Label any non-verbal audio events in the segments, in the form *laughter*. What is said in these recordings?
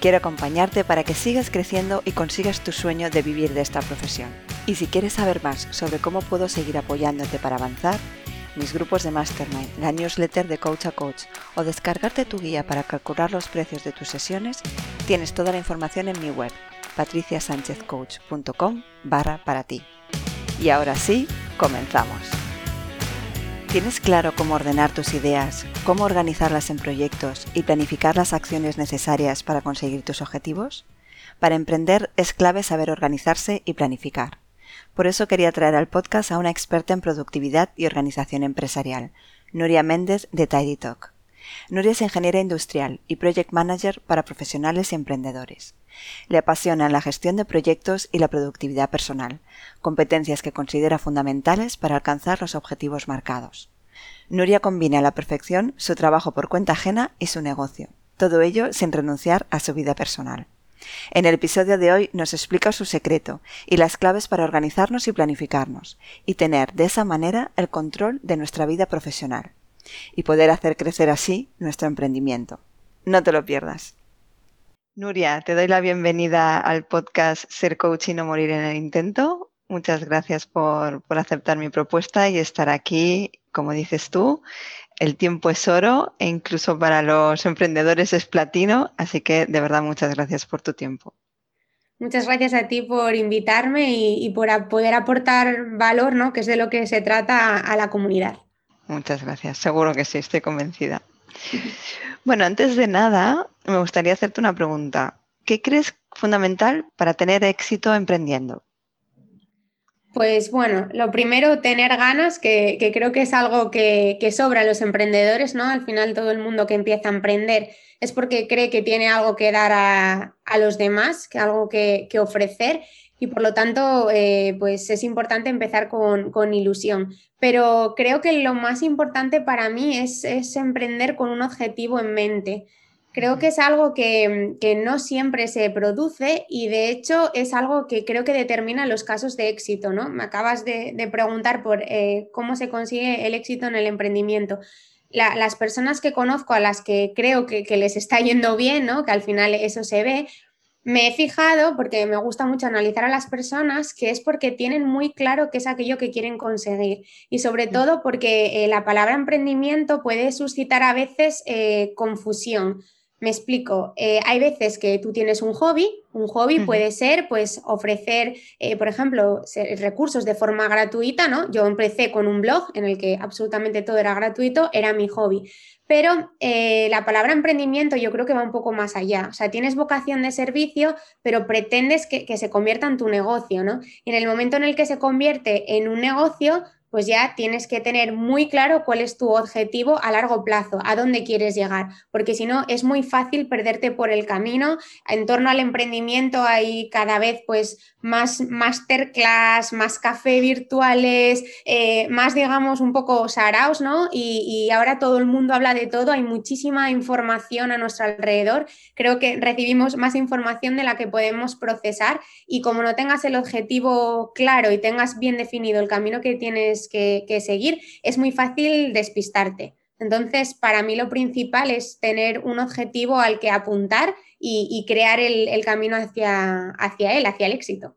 Quiero acompañarte para que sigas creciendo y consigas tu sueño de vivir de esta profesión. Y si quieres saber más sobre cómo puedo seguir apoyándote para avanzar, mis grupos de Mastermind, la newsletter de Coach a Coach o descargarte tu guía para calcular los precios de tus sesiones, tienes toda la información en mi web, patriciasanchezcoach.com barra para ti. Y ahora sí, comenzamos. ¿Tienes claro cómo ordenar tus ideas, cómo organizarlas en proyectos y planificar las acciones necesarias para conseguir tus objetivos? Para emprender es clave saber organizarse y planificar. Por eso quería traer al podcast a una experta en productividad y organización empresarial, Nuria Méndez de Tidy Talk. Nuria es ingeniera industrial y project manager para profesionales y emprendedores. Le apasionan la gestión de proyectos y la productividad personal, competencias que considera fundamentales para alcanzar los objetivos marcados. Nuria combina a la perfección su trabajo por cuenta ajena y su negocio, todo ello sin renunciar a su vida personal. En el episodio de hoy nos explica su secreto y las claves para organizarnos y planificarnos, y tener de esa manera el control de nuestra vida profesional, y poder hacer crecer así nuestro emprendimiento. No te lo pierdas. Nuria, te doy la bienvenida al podcast Ser Coach y no morir en el intento. Muchas gracias por, aceptar mi propuesta y estar aquí, como dices tú. El tiempo es oro e incluso para los emprendedores es platino, así que de verdad muchas gracias por tu tiempo. Muchas gracias a ti por invitarme y, por poder aportar valor, ¿no? que es de lo que se trata a la comunidad. Muchas gracias, seguro que sí, estoy convencida. *laughs* Bueno, antes de nada, me gustaría hacerte una pregunta. ¿Qué crees fundamental para tener éxito emprendiendo? Pues bueno, lo primero, tener ganas, que, creo que es algo que, sobra a los emprendedores, ¿no? Al final todo el mundo que empieza a emprender es porque cree que tiene algo que dar a, los demás, que algo que, ofrecer y por lo tanto, eh, pues es importante empezar con, ilusión. Pero creo que lo más importante para mí es, es emprender con un objetivo en mente. Creo que es algo que, no siempre se produce y de hecho es algo que creo que determina los casos de éxito, ¿no? Me acabas de, preguntar por eh, cómo se consigue el éxito en el emprendimiento. las personas que conozco, a las que creo que, que, les está yendo bien, ¿no? Que al final eso se ve, me he fijado, porque me gusta mucho analizar a las personas, que es porque tienen muy claro qué es aquello que quieren conseguir y sobre mm. todo porque eh, la palabra emprendimiento puede suscitar a veces eh, confusión. Me explico, eh, hay veces que tú tienes un hobby, un hobby puede ser pues ofrecer, por ejemplo, recursos de forma gratuita, ¿no? Yo empecé con un blog en el que absolutamente todo era gratuito, era mi hobby. Pero eh, la palabra emprendimiento yo creo que va un poco más allá. O sea, tienes vocación de servicio, pero pretendes que, que se convierta en tu negocio, ¿no? Y en el momento en el que se convierte en un negocio, pues ya tienes que tener muy claro cuál es tu objetivo a largo plazo, a dónde quieres llegar, porque si no es muy fácil perderte por el camino. En torno al emprendimiento hay cada vez pues más masterclass, más café virtuales, eh, más digamos un poco saraos, ¿no? Y, y ahora todo el mundo habla de todo, hay muchísima información a nuestro alrededor. Creo que recibimos más información de la que podemos procesar y como no tengas el objetivo claro y tengas bien definido el camino que tienes que, seguir, es muy fácil despistarte. Entonces, para mí lo principal es tener un objetivo al que apuntar y, crear el, camino hacia, hacia él, hacia el éxito.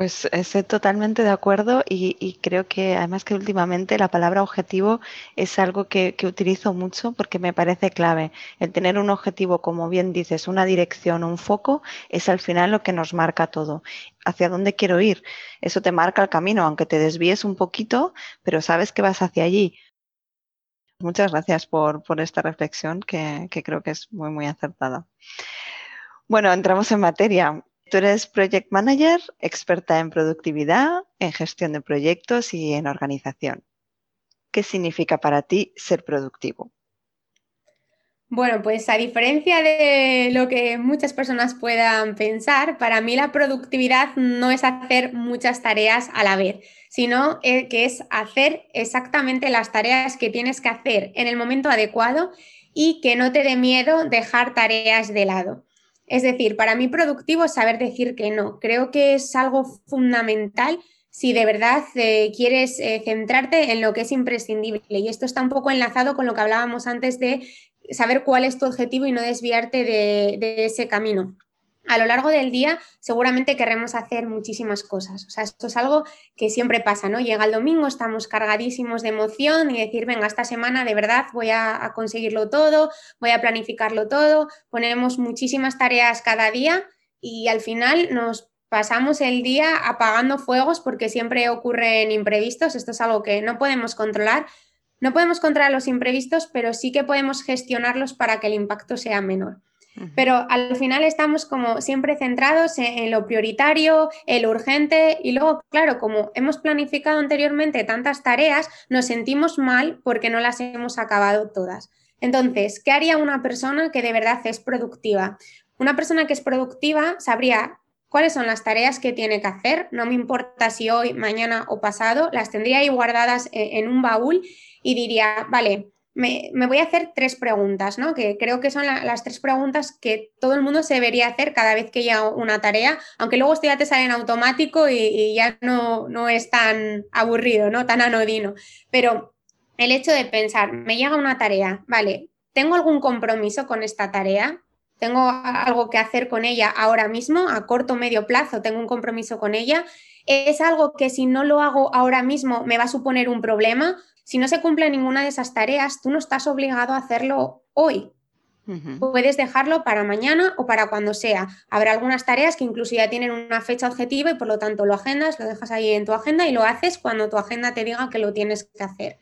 Pues estoy totalmente de acuerdo y, creo que además que últimamente la palabra objetivo es algo que, utilizo mucho porque me parece clave. El tener un objetivo, como bien dices, una dirección, un foco, es al final lo que nos marca todo. Hacia dónde quiero ir. Eso te marca el camino, aunque te desvíes un poquito, pero sabes que vas hacia allí. Muchas gracias por, esta reflexión que, que creo que es muy, muy acertada. Bueno, entramos en materia. Tú eres Project Manager, experta en productividad, en gestión de proyectos y en organización. ¿Qué significa para ti ser productivo? Bueno, pues a diferencia de lo que muchas personas puedan pensar, para mí la productividad no es hacer muchas tareas a la vez, sino eh, que es hacer exactamente las tareas que tienes que hacer en el momento adecuado y que no te dé miedo dejar tareas de lado. Es decir, para mí productivo es saber decir que no. Creo que es algo fundamental si de verdad eh, quieres eh, centrarte en lo que es imprescindible. Y esto está un poco enlazado con lo que hablábamos antes de saber cuál es tu objetivo y no desviarte de, ese camino a lo largo del día seguramente querremos hacer muchísimas cosas. O sea, esto es algo que siempre pasa, ¿no? Llega el domingo, estamos cargadísimos de emoción y decir, venga, esta semana de verdad voy a, conseguirlo todo, voy a planificarlo todo, ponemos muchísimas tareas cada día y al final nos pasamos el día apagando fuegos porque siempre ocurren imprevistos. Esto es algo que no podemos controlar, no podemos controlar los imprevistos, pero sí que podemos gestionarlos para que el impacto sea menor. Pero al final estamos como siempre centrados en, lo prioritario, en lo urgente y luego, claro, como hemos planificado anteriormente tantas tareas, nos sentimos mal porque no las hemos acabado todas. Entonces, ¿qué haría una persona que de verdad es productiva? Una persona que es productiva sabría cuáles son las tareas que tiene que hacer, no me importa si hoy, mañana o pasado, las tendría ahí guardadas e, en un baúl y diría, vale, me, voy a hacer tres preguntas, ¿no? Que creo que son las tres preguntas que todo el mundo se debería hacer cada vez que llega una tarea, aunque luego esto ya te sale en automático y, ya no, no, es tan aburrido, ¿no? Tan anodino. Pero el hecho de pensar, me llega una tarea, vale, ¿tengo algún compromiso con esta tarea? ¿Tengo algo que hacer con ella ahora mismo? A corto o medio plazo, ¿tengo un compromiso con ella? ¿Es algo que si no lo hago ahora mismo me va a suponer un problema? Si no se cumple ninguna de esas tareas, tú no estás obligado a hacerlo hoy. Puedes dejarlo para mañana o para cuando sea. Habrá algunas tareas que incluso ya tienen una fecha objetiva y por lo tanto lo agendas, lo dejas ahí en tu agenda y lo haces cuando tu agenda te diga que lo tienes que hacer.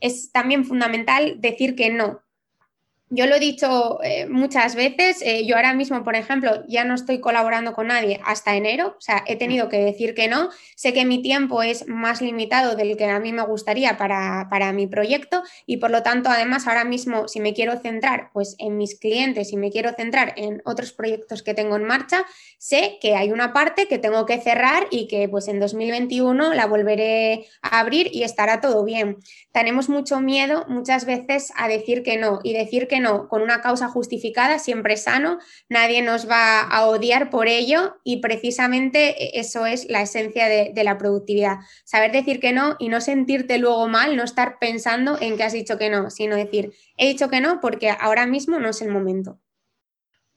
Es también fundamental decir que no yo lo he dicho eh, muchas veces, eh, yo ahora mismo, por ejemplo, ya no estoy colaborando con nadie hasta enero, o sea, he tenido que decir que no, sé que mi tiempo es más limitado del que a mí me gustaría para, para mi proyecto y por lo tanto, además, ahora mismo, si me quiero centrar pues, en mis clientes y me quiero centrar en otros proyectos que tengo en marcha, sé que hay una parte que tengo que cerrar y que pues en 2021 la volveré a abrir y estará todo bien. Tenemos mucho miedo muchas veces a decir que no y decir que no con una causa justificada, siempre sano, nadie nos va a odiar por ello y precisamente eso es la esencia de, de la productividad. Saber decir que no y no sentirte luego mal, no estar pensando en que has dicho que no, sino decir, he dicho que no porque ahora mismo no es el momento.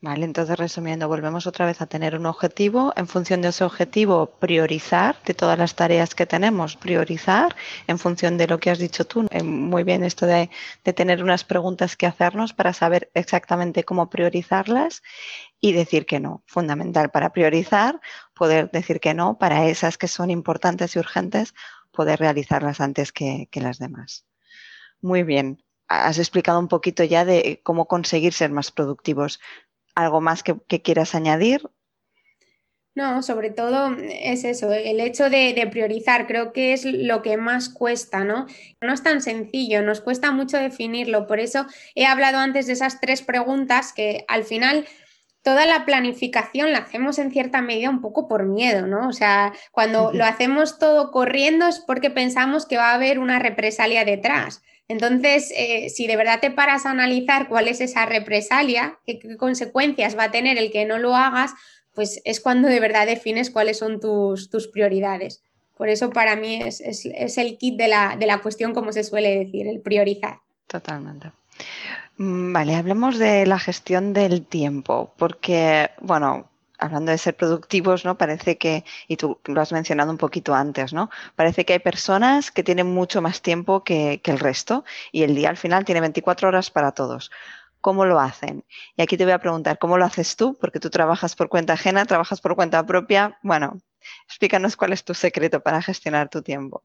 Vale, entonces resumiendo, volvemos otra vez a tener un objetivo. En función de ese objetivo, priorizar de todas las tareas que tenemos, priorizar en función de lo que has dicho tú. Eh, muy bien esto de, tener unas preguntas que hacernos para saber exactamente cómo priorizarlas y decir que no. Fundamental para priorizar, poder decir que no para esas que son importantes y urgentes, poder realizarlas antes que, que las demás. Muy bien, has explicado un poquito ya de cómo conseguir ser más productivos. ¿Algo más que, quieras añadir? No, sobre todo es eso, el hecho de, priorizar, creo que es lo que más cuesta, ¿no? No es tan sencillo, nos cuesta mucho definirlo, por eso he hablado antes de esas tres preguntas que al final toda la planificación la hacemos en cierta medida un poco por miedo, ¿no? O sea, cuando lo hacemos todo corriendo es porque pensamos que va a haber una represalia detrás. Entonces, eh, si de verdad te paras a analizar cuál es esa represalia, qué, consecuencias va a tener el que no lo hagas, pues es cuando de verdad defines cuáles son tus, prioridades. Por eso para mí es, el kit de la, cuestión, como se suele decir, el priorizar. Totalmente. Mm, vale, hablemos de la gestión del tiempo, porque, bueno, hablando de ser productivos, ¿no? Parece que, y tú lo has mencionado un poquito antes, ¿no? Parece que hay personas que tienen mucho más tiempo que, el resto y el día al final tiene 24 horas para todos. ¿Cómo lo hacen? Y aquí te voy a preguntar, ¿cómo lo haces tú? Porque tú trabajas por cuenta ajena, trabajas por cuenta propia. Bueno, explícanos cuál es tu secreto para gestionar tu tiempo.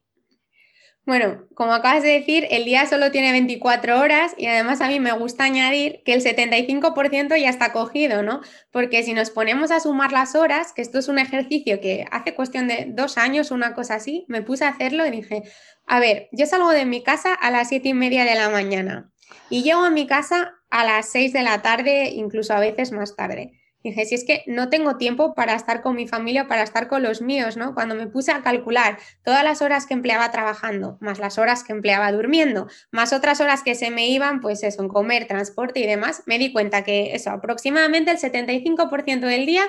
Bueno, como acabas de decir, el día solo tiene 24 horas y además a mí me gusta añadir que el 75% ya está cogido, ¿no? Porque si nos ponemos a sumar las horas, que esto es un ejercicio que hace cuestión de dos años, una cosa así, me puse a hacerlo y dije, a ver, yo salgo de mi casa a las siete y media de la mañana y llego a mi casa a las 6 de la tarde, incluso a veces más tarde. Dije, si es que no tengo tiempo para estar con mi familia, para estar con los míos, ¿no? Cuando me puse a calcular todas las horas que empleaba trabajando, más las horas que empleaba durmiendo, más otras horas que se me iban, pues eso, en comer, transporte y demás, me di cuenta que eso, aproximadamente el 75% del día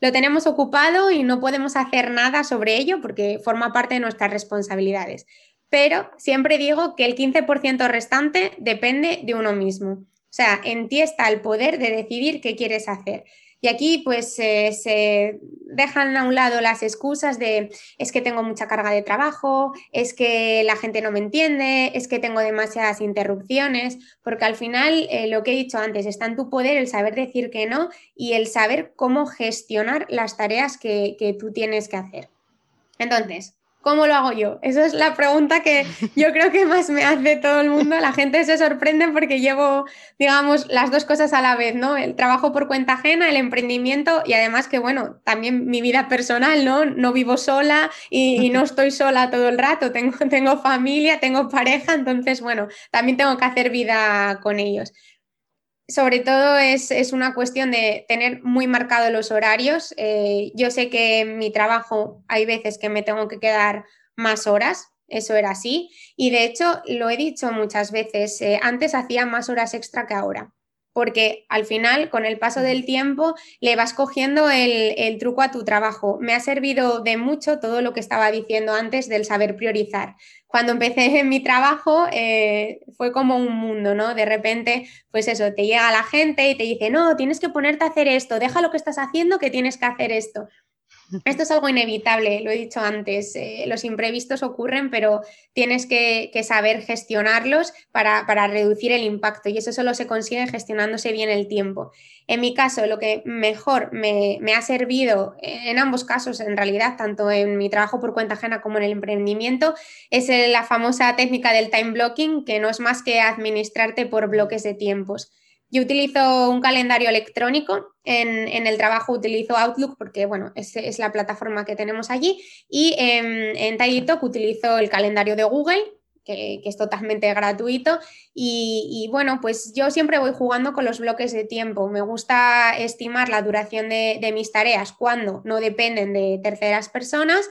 lo tenemos ocupado y no podemos hacer nada sobre ello porque forma parte de nuestras responsabilidades. Pero siempre digo que el 15% restante depende de uno mismo. O sea, en ti está el poder de decidir qué quieres hacer. Y aquí pues eh, se dejan a un lado las excusas de es que tengo mucha carga de trabajo, es que la gente no me entiende, es que tengo demasiadas interrupciones, porque al final eh, lo que he dicho antes, está en tu poder el saber decir que no y el saber cómo gestionar las tareas que, que tú tienes que hacer. Entonces, ¿Cómo lo hago yo? Esa es la pregunta que yo *laughs* creo que más me hace todo el mundo. La gente se sorprende porque llevo, digamos, las dos cosas a la vez, ¿no? El trabajo por cuenta ajena, el emprendimiento y además que, bueno, también mi vida personal, ¿no? No vivo sola y, no *laughs* estoy sola todo el rato. Tengo, tengo familia, tengo pareja, entonces, bueno, también tengo que hacer vida con ellos sobre todo es, una cuestión de tener muy marcados los horarios. Eh, yo sé que en mi trabajo hay veces que me tengo que quedar más horas, eso era así. Y de hecho, lo he dicho muchas veces, eh, antes hacía más horas extra que ahora porque al final, con el paso del tiempo, le vas cogiendo el, truco a tu trabajo. Me ha servido de mucho todo lo que estaba diciendo antes del saber priorizar. Cuando empecé en *laughs* mi trabajo eh, fue como un mundo, ¿no? De repente, pues eso, te llega la gente y te dice, no, tienes que ponerte a hacer esto, deja lo que estás haciendo que tienes que hacer esto. Esto es algo inevitable, lo he dicho antes, eh, los imprevistos ocurren, pero tienes que, saber gestionarlos para, reducir el impacto y eso solo se consigue gestionándose bien el tiempo. En mi caso, lo que mejor me, ha servido en ambos casos, en realidad, tanto en mi trabajo por cuenta ajena como en el emprendimiento, es la famosa técnica del time blocking, que no es más que administrarte por bloques de tiempos. Yo utilizo un calendario electrónico, en, el trabajo utilizo Outlook porque, bueno, es, la plataforma que tenemos allí y en, en utilizo el calendario de Google, que, es totalmente gratuito. Y, bueno, pues yo siempre voy jugando con los bloques de tiempo. Me gusta estimar la duración de mis tareas cuando no dependen de terceras personas.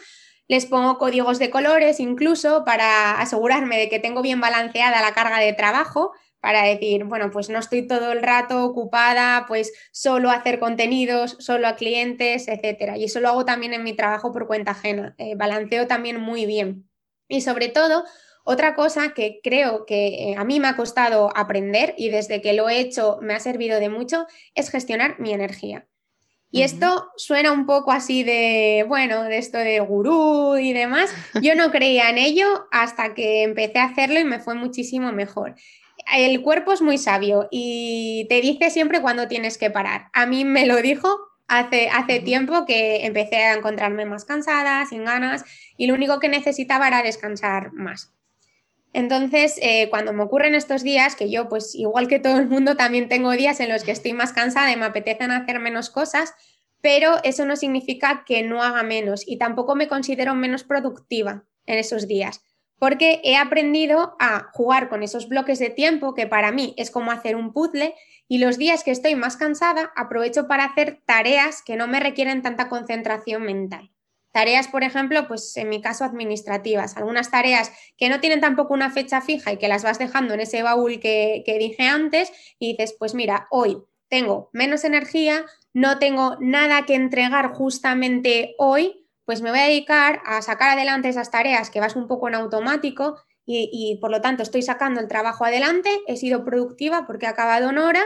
Les pongo códigos de colores incluso para asegurarme de que tengo bien balanceada la carga de trabajo para decir, bueno, pues no estoy todo el rato ocupada, pues solo a hacer contenidos, solo a clientes, etcétera. Y eso lo hago también en mi trabajo por cuenta ajena. Eh, balanceo también muy bien. Y sobre todo, otra cosa que creo que eh, a mí me ha costado aprender y desde que lo he hecho me ha servido de mucho es gestionar mi energía. Y esto suena un poco así de, bueno, de esto de gurú y demás. Yo no *laughs* creía en ello hasta que empecé a hacerlo y me fue muchísimo mejor el cuerpo es muy sabio y te dice siempre cuándo tienes que parar. A mí me lo dijo hace, hace tiempo que empecé a encontrarme más cansada, sin ganas, y lo único que necesitaba era descansar más. Entonces, eh, cuando me ocurren estos días, que yo, pues igual que todo el mundo, también tengo días en los que estoy más cansada y me apetecen hacer menos cosas, pero eso no significa que no haga menos y tampoco me considero menos productiva en esos días porque he aprendido a jugar con esos bloques de tiempo que para mí es como hacer un puzzle y los días que estoy más cansada aprovecho para hacer tareas que no me requieren tanta concentración mental. Tareas, por ejemplo, pues en mi caso administrativas, algunas tareas que no tienen tampoco una fecha fija y que las vas dejando en ese baúl que, que dije antes y dices, pues mira, hoy tengo menos energía, no tengo nada que entregar justamente hoy, pues me voy a dedicar a sacar adelante esas tareas que vas un poco en automático y, por lo tanto estoy sacando el trabajo adelante, he sido productiva porque he acabado en hora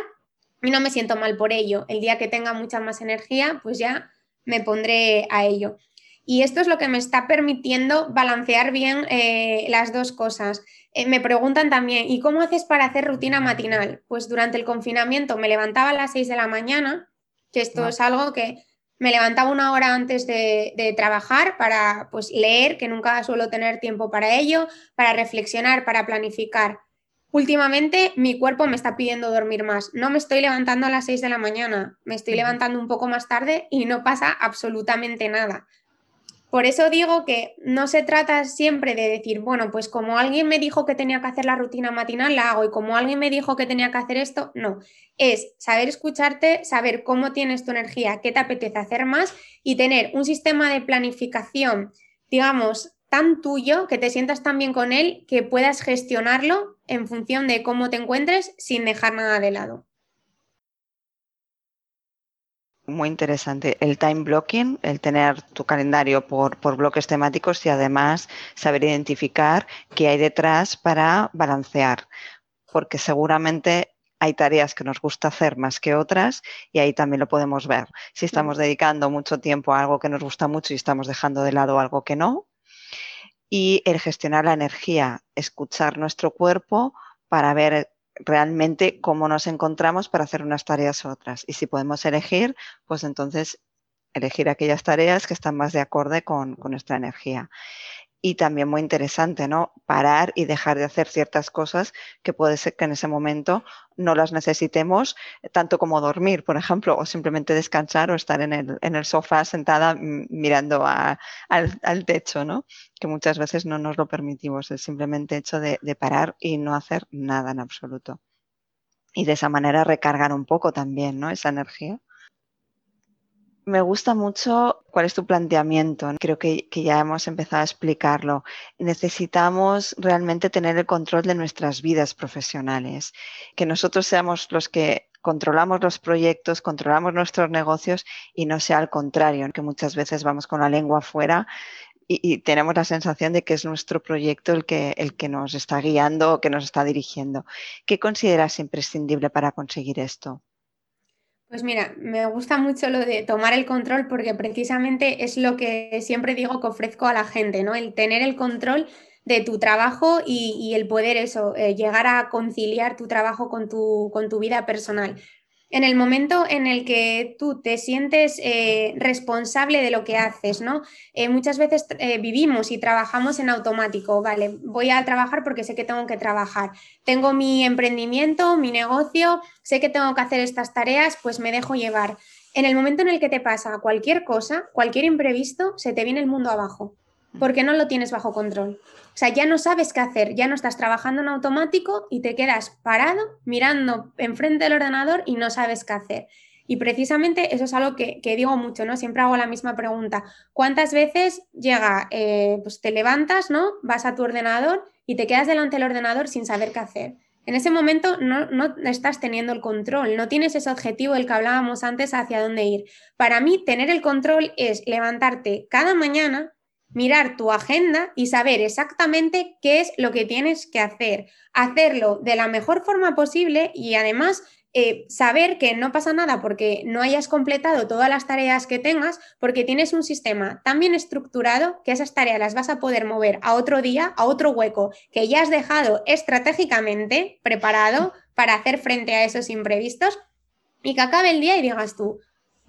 y no me siento mal por ello. El día que tenga mucha más energía, pues ya me pondré a ello. Y esto es lo que me está permitiendo balancear bien eh, las dos cosas. Eh, me preguntan también, ¿y cómo haces para hacer rutina matinal? Pues durante el confinamiento me levantaba a las 6 de la mañana, que esto es algo que me levantaba una hora antes de, trabajar para pues, leer, que nunca suelo tener tiempo para ello, para reflexionar, para planificar. Últimamente mi cuerpo me está pidiendo dormir más. No me estoy levantando a las 6 de la mañana, me estoy levantando un poco más tarde y no pasa absolutamente nada. Por eso digo que no se trata siempre de decir, bueno, pues como alguien me dijo que tenía que hacer la rutina matinal, la hago, y como alguien me dijo que tenía que hacer esto, no. Es saber escucharte, saber cómo tienes tu energía, qué te apetece hacer más y tener un sistema de planificación, digamos, tan tuyo, que te sientas tan bien con él, que puedas gestionarlo en función de cómo te encuentres sin dejar nada de lado muy interesante. El time blocking, el tener tu calendario por, bloques temáticos y además saber identificar qué hay detrás para balancear, porque seguramente hay tareas que nos gusta hacer más que otras y ahí también lo podemos ver. Si estamos dedicando mucho tiempo a algo que nos gusta mucho y estamos dejando de lado algo que no. Y el gestionar la energía, escuchar nuestro cuerpo para ver realmente cómo nos encontramos para hacer unas tareas u otras. Y si podemos elegir, pues entonces elegir aquellas tareas que están más de acorde con, con nuestra energía y también muy interesante, ¿no? Parar y dejar de hacer ciertas cosas que puede ser que en ese momento no las necesitemos, tanto como dormir, por ejemplo, o simplemente descansar o estar en el, en el sofá sentada mirando al, al, techo, ¿no? Que muchas veces no nos lo permitimos, el simplemente hecho de parar y no hacer nada en absoluto. Y de esa manera recargar un poco también, ¿no? Esa energía. Me gusta mucho cuál es tu planteamiento. Creo que, ya hemos empezado a explicarlo. Necesitamos realmente tener el control de nuestras vidas profesionales, que nosotros seamos los que controlamos los proyectos, controlamos nuestros negocios y no sea al contrario, que muchas veces vamos con la lengua afuera y, tenemos la sensación de que es nuestro proyecto el que, el que nos está guiando o que nos está dirigiendo. ¿Qué consideras imprescindible para conseguir esto? Pues mira, me gusta mucho lo de tomar el control porque precisamente es lo que siempre digo que ofrezco a la gente, ¿no? El tener el control de tu trabajo y, el poder eso, eh, llegar a conciliar tu trabajo con tu, con tu vida personal en el momento en el que tú te sientes eh, responsable de lo que haces, ¿no? Eh, muchas veces eh, vivimos y trabajamos en automático, vale, voy a trabajar porque sé que tengo que trabajar, tengo mi emprendimiento, mi negocio, sé que tengo que hacer estas tareas, pues me dejo llevar. En el momento en el que te pasa cualquier cosa, cualquier imprevisto, se te viene el mundo abajo porque no lo tienes bajo control. O sea, ya no sabes qué hacer, ya no estás trabajando en automático y te quedas parado mirando enfrente del ordenador y no sabes qué hacer. Y precisamente eso es algo que, digo mucho, ¿no? Siempre hago la misma pregunta. ¿Cuántas veces llega, eh, pues te levantas, ¿no? Vas a tu ordenador y te quedas delante del ordenador sin saber qué hacer? En ese momento no, no, estás teniendo el control, no tienes ese objetivo del que hablábamos antes hacia dónde ir. Para mí, tener el control es levantarte cada mañana, mirar tu agenda y saber exactamente qué es lo que tienes que hacer. Hacerlo de la mejor forma posible y además eh, saber que no pasa nada porque no hayas completado todas las tareas que tengas, porque tienes un sistema tan bien estructurado que esas tareas las vas a poder mover a otro día, a otro hueco que ya has dejado estratégicamente preparado para hacer frente a esos imprevistos y que acabe el día y digas tú,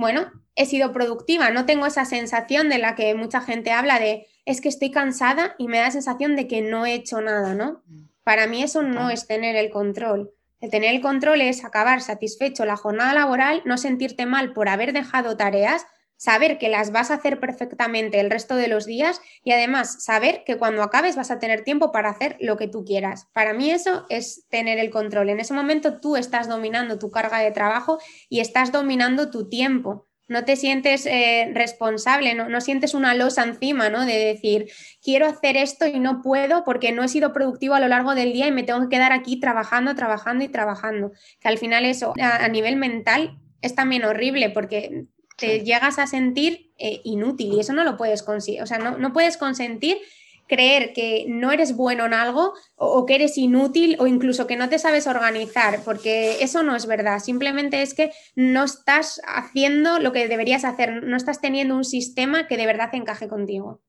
bueno, he sido productiva, no tengo esa sensación de la que mucha gente habla de es que estoy cansada y me da la sensación de que no he hecho nada, ¿no? Mm. Para mí eso no es tener el control. El tener el control es acabar satisfecho la jornada laboral, no sentirte mal por haber dejado tareas, saber que las vas a hacer perfectamente el resto de los días y además saber que cuando acabes vas a tener tiempo para hacer lo que tú quieras. Para mí eso es tener el control. En ese momento tú estás dominando tu carga de trabajo y estás dominando tu tiempo. No te sientes eh, responsable, no, no, sientes una losa encima, ¿no? De decir, quiero hacer esto y no puedo porque no he sido productivo a lo largo del día y me tengo que quedar aquí trabajando, trabajando y trabajando. Que al final eso a, a nivel mental es también horrible porque te llegas a sentir eh, inútil y eso no lo puedes conseguir, o sea, no, no, puedes consentir creer que no eres bueno en algo o, que eres inútil o incluso que no te sabes organizar, porque eso no es verdad, simplemente es que no estás haciendo lo que deberías hacer, no estás teniendo un sistema que de verdad encaje contigo.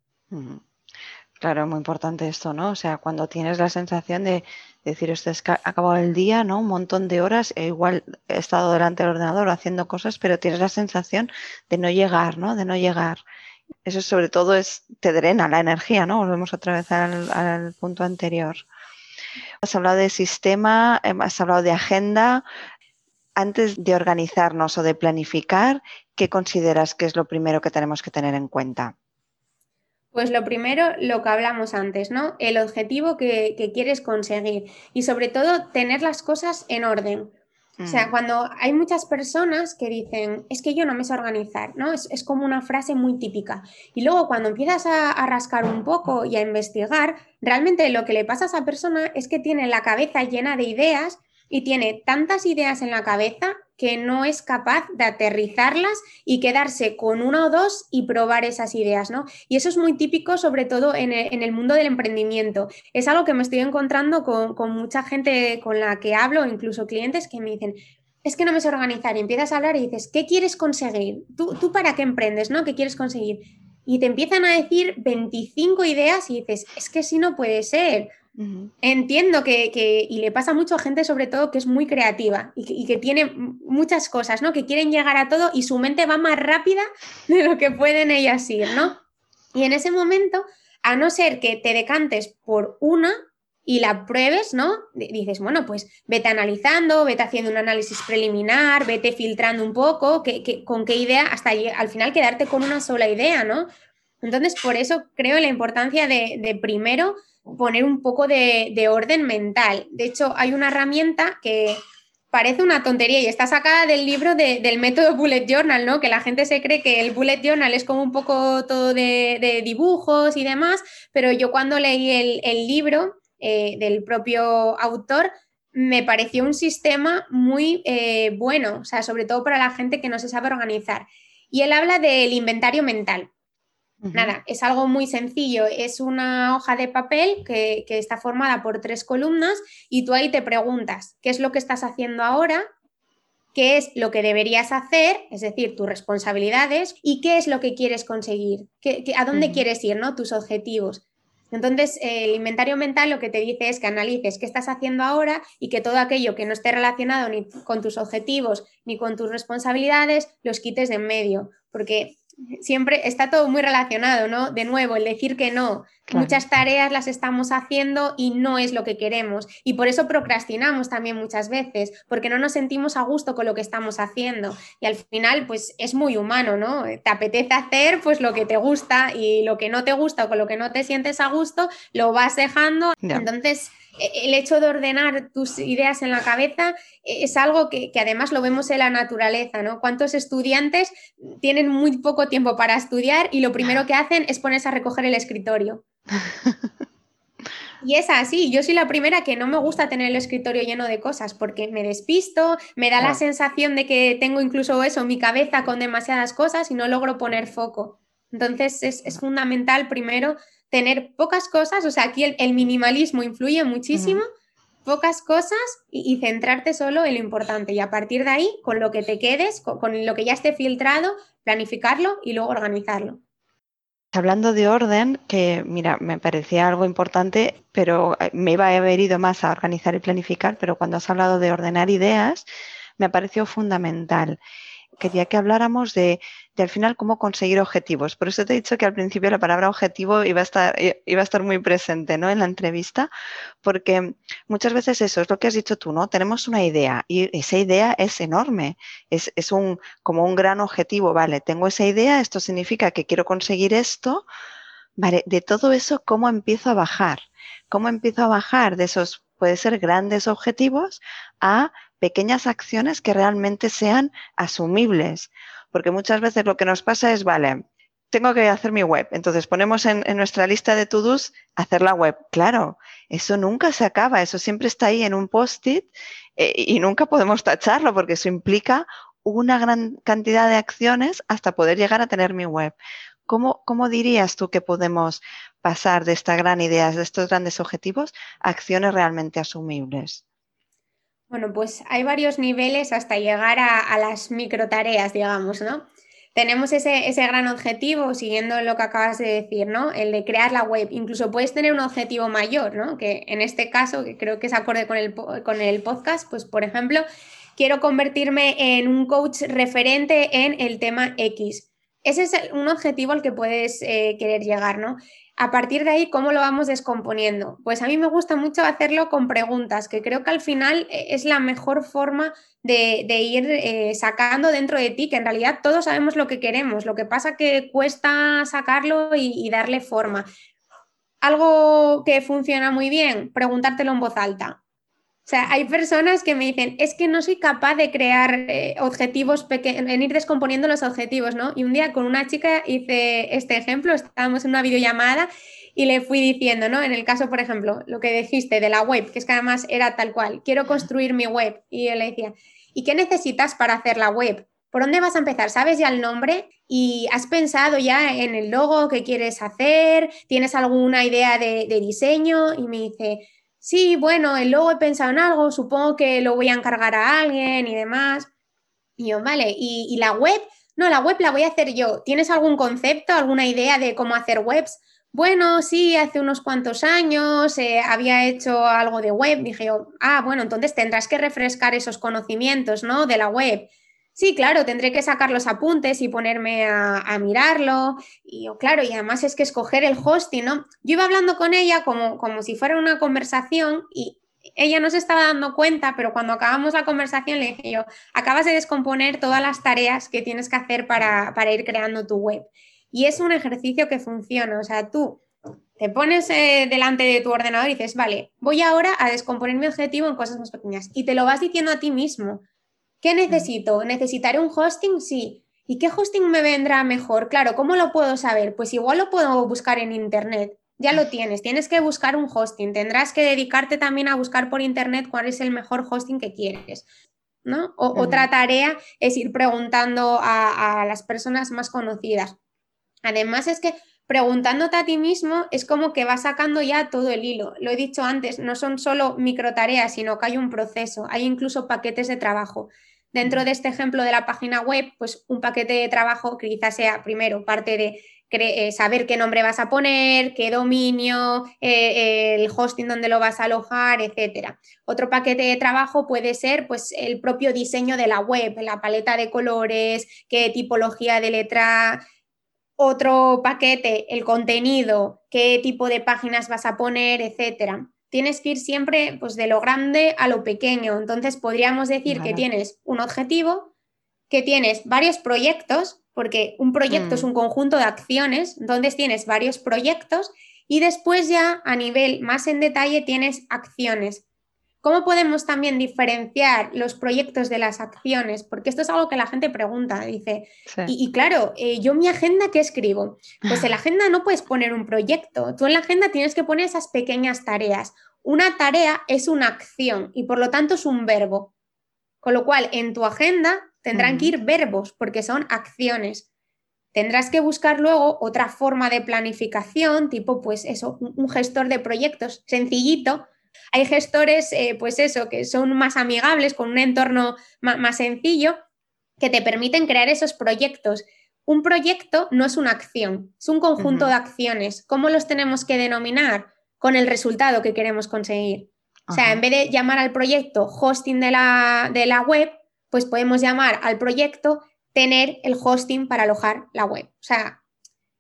Claro, muy importante esto, ¿no? O sea, cuando tienes la sensación de decir, es que ha acabado el día, ¿no? Un montón de horas, e igual he estado delante del ordenador haciendo cosas, pero tienes la sensación de no llegar, ¿no? De no llegar. Eso sobre todo es, te drena la energía, ¿no? Volvemos otra vez al, al punto anterior. Has hablado de sistema, em, has hablado de agenda. Antes de organizarnos o de planificar, ¿qué consideras que es lo primero que tenemos que tener en cuenta? Pues lo primero, lo que hablamos antes, ¿no? El objetivo que, quieres conseguir y sobre todo tener las cosas en orden. O sea, mm. cuando hay muchas personas que dicen, es que yo no me sé organizar, ¿no? Es, como una frase muy típica. Y luego cuando empiezas a, a, rascar un poco y a investigar, realmente lo que le pasa a esa persona es que tiene la cabeza llena de ideas y tiene tantas ideas en la cabeza que no es capaz de aterrizarlas y quedarse con una o dos y probar esas ideas, ¿no? Y eso es muy típico, sobre todo en el, mundo del emprendimiento. Es algo que me estoy encontrando con, mucha gente con la que hablo, incluso clientes que me dicen, es que no me sé organizar y empiezas a hablar y dices, ¿qué quieres conseguir? ¿Tú, tú para qué emprendes, no? ¿Qué quieres conseguir? Y te empiezan a decir 25 ideas y dices, es que si no puede ser. Entiendo que, y le pasa mucho a gente sobre todo que es muy creativa y que, tiene muchas cosas, ¿no? Que quieren llegar a todo y su mente va más rápida *laughs* de lo que pueden ellas ir, ¿no? Y en ese momento, a no ser que te decantes por una y la pruebes, ¿no? Dices, bueno, pues vete analizando, vete haciendo un análisis preliminar, vete filtrando un poco, con qué idea, hasta al final quedarte con una sola idea, ¿no? Entonces, por eso creo la importancia de, de primero poner un poco de, orden mental. De hecho, hay una herramienta que parece una tontería y está sacada del libro del método Bullet Journal, ¿no? Que la gente se cree que el Bullet Journal es como un poco todo de, dibujos y demás, pero yo cuando leí el, libro eh, del propio autor, me pareció un sistema muy eh, bueno, o sea, sobre todo para la gente que no se sabe organizar. Y él habla del inventario mental. Nada, es algo muy sencillo. Es una hoja de papel que, está formada por tres columnas y tú ahí te preguntas qué es lo que estás haciendo ahora, qué es lo que deberías hacer, es decir, tus responsabilidades y qué es lo que quieres conseguir, a dónde quieres ir, ¿no? Tus objetivos. Entonces, el inventario mental lo que te dice es que analices qué estás haciendo ahora y que todo aquello que no esté relacionado ni con tus objetivos ni con tus responsabilidades los quites de en medio, porque siempre está todo muy relacionado, ¿no? De nuevo, el decir que no. Muchas tareas las estamos haciendo y no es lo que queremos. Y por eso procrastinamos también muchas veces, porque no nos sentimos a gusto con lo que estamos haciendo. Y al final, pues es muy humano, ¿no? Te apetece hacer pues lo que te gusta y lo que no te gusta o con lo que no te sientes a gusto, lo vas dejando. Entonces el hecho de ordenar tus ideas en la cabeza e, es algo que, además lo vemos en la naturaleza, ¿no? ¿Cuántos estudiantes tienen muy poco tiempo para estudiar y lo primero que hacen es ponerse a recoger el escritorio? *laughs* Y es así, yo soy la primera que no me gusta tener el escritorio lleno de cosas porque me despisto, me da la sensación de que tengo incluso eso, mi cabeza con demasiadas cosas y no logro poner foco. Entonces es fundamental primero tener pocas cosas, o sea, aquí el, minimalismo influye muchísimo, pocas cosas y, centrarte solo en lo importante. Y a partir de ahí, con lo que te quedes, con, lo que ya esté filtrado, planificarlo y luego organizarlo. Hablando de orden, que mira, me parecía algo importante, pero eh, me iba a haber ido más a organizar y planificar, pero cuando has hablado de ordenar ideas, me pareció fundamental quería que habláramos de, al final cómo conseguir objetivos. Por eso te he dicho que al principio la palabra objetivo iba a estar, iba a estar muy presente ¿no? en la entrevista, porque muchas veces eso es lo que has dicho tú, ¿no? Tenemos una idea y esa idea es enorme, es, es un, como un gran objetivo, vale, tengo esa idea, esto significa que quiero conseguir esto, vale, de todo eso, ¿cómo empiezo a bajar? ¿Cómo empiezo a bajar de esos, puede ser grandes objetivos, a pequeñas acciones que realmente sean asumibles. Porque muchas veces lo que nos pasa es, vale, tengo que hacer mi web. Entonces ponemos en, nuestra lista de to-dos hacer la web. Claro, eso nunca se acaba, eso siempre está ahí en un post-it eh, y nunca podemos tacharlo porque eso implica una gran cantidad de acciones hasta poder llegar a tener mi web. ¿Cómo, ¿Cómo, dirías tú que podemos pasar de esta gran idea, de estos grandes objetivos, a acciones realmente asumibles? Bueno, pues hay varios niveles hasta llegar a, las micro tareas, digamos, ¿no? Tenemos ese, gran objetivo, siguiendo lo que acabas de decir, ¿no? El de crear la web. Incluso puedes tener un objetivo mayor, ¿no? Que en este caso, que creo que es acorde con el, con el podcast, pues por ejemplo, quiero convertirme en un coach referente en el tema X ese es un objetivo al que puedes eh, querer llegar, ¿no? A partir de ahí, ¿cómo lo vamos descomponiendo? Pues a mí me gusta mucho hacerlo con preguntas, que creo que al final eh, es la mejor forma de, ir eh, sacando dentro de ti, que en realidad todos sabemos lo que queremos, lo que pasa que cuesta sacarlo y darle forma. Algo que funciona muy bien, preguntártelo en voz alta. O sea, hay personas que me dicen, es que no soy capaz de crear eh, objetivos pequeños, en ir descomponiendo los objetivos, ¿no? Y un día con una chica hice este ejemplo, estábamos en una videollamada y le fui diciendo, ¿no? En el caso, por ejemplo, lo que dijiste de la web, que es que además era tal cual, quiero construir mi web. Y yo le decía, ¿y qué necesitas para hacer la web? ¿Por dónde vas a empezar? ¿Sabes ya el nombre? ¿Y has pensado ya en el logo que quieres hacer? ¿Tienes alguna idea de, de diseño? Y me dice, sí, bueno, el logo he pensado en algo, supongo que lo voy a encargar a alguien y demás. Y yo, vale, ¿y, la web? No, la web la voy a hacer yo. ¿Tienes algún concepto, alguna idea de cómo hacer webs? Bueno, sí, hace unos cuantos años eh, había hecho algo de web. Dije yo, ah, bueno, entonces tendrás que refrescar esos conocimientos, ¿no? De la web. Sí, claro, tendré que sacar los apuntes y ponerme a, mirarlo. Y claro, y además es que escoger el hosting, ¿no? Yo iba hablando con ella como, como si fuera una conversación y ella no se estaba dando cuenta, pero cuando acabamos la conversación le dije yo, acabas de descomponer todas las tareas que tienes que hacer para, ir creando tu web. Y es un ejercicio que funciona, o sea, tú te pones eh, delante de tu ordenador y dices, vale, voy ahora a descomponer mi objetivo en cosas más pequeñas. Y te lo vas diciendo a ti mismo. ¿Qué necesito? ¿Necesitaré un hosting? Sí. ¿Y qué hosting me vendrá mejor? Claro, ¿cómo lo puedo saber? Pues igual lo puedo buscar en Internet. Ya lo tienes, tienes que buscar un hosting. Tendrás que dedicarte también a buscar por Internet cuál es el mejor hosting que quieres. ¿no? Otra tarea es ir preguntando a, a las personas más conocidas. Además es que preguntándote a ti mismo es como que vas sacando ya todo el hilo. Lo he dicho antes, no son solo micro tareas, sino que hay un proceso, hay incluso paquetes de trabajo. Dentro de este ejemplo de la página web, pues un paquete de trabajo que quizás sea primero parte de eh, saber qué nombre vas a poner, qué dominio, eh, el hosting donde lo vas a alojar, etcétera. Otro paquete de trabajo puede ser pues el propio diseño de la web, la paleta de colores, qué tipología de letra, otro paquete, el contenido, qué tipo de páginas vas a poner, etcétera tienes que ir siempre pues, de lo grande a lo pequeño. Entonces podríamos decir que tienes un objetivo, que tienes varios proyectos, porque un proyecto es mm. un conjunto de acciones, entonces tienes varios proyectos y después ya a nivel más en detalle tienes acciones. ¿Cómo podemos también diferenciar los proyectos de las acciones? Porque esto es algo que la gente pregunta, dice, y, claro, eh, yo mi agenda, ¿qué escribo? Pues en la *laughs* agenda no puedes poner un proyecto, tú en la agenda tienes que poner esas pequeñas tareas. Una tarea es una acción y por lo tanto es un verbo. Con lo cual, en tu agenda tendrán que ir verbos porque son acciones. Tendrás que buscar luego otra forma de planificación, tipo, pues eso, un gestor de proyectos sencillito hay gestores, eh, pues eso, que son más amigables, con un entorno más, sencillo, que te permiten crear esos proyectos. Un proyecto no es una acción, es un conjunto de acciones. ¿Cómo los tenemos que denominar? Con el resultado que queremos conseguir. O sea, en vez de llamar al proyecto hosting de la, de la web, pues podemos llamar al proyecto tener el hosting para alojar la web. O sea,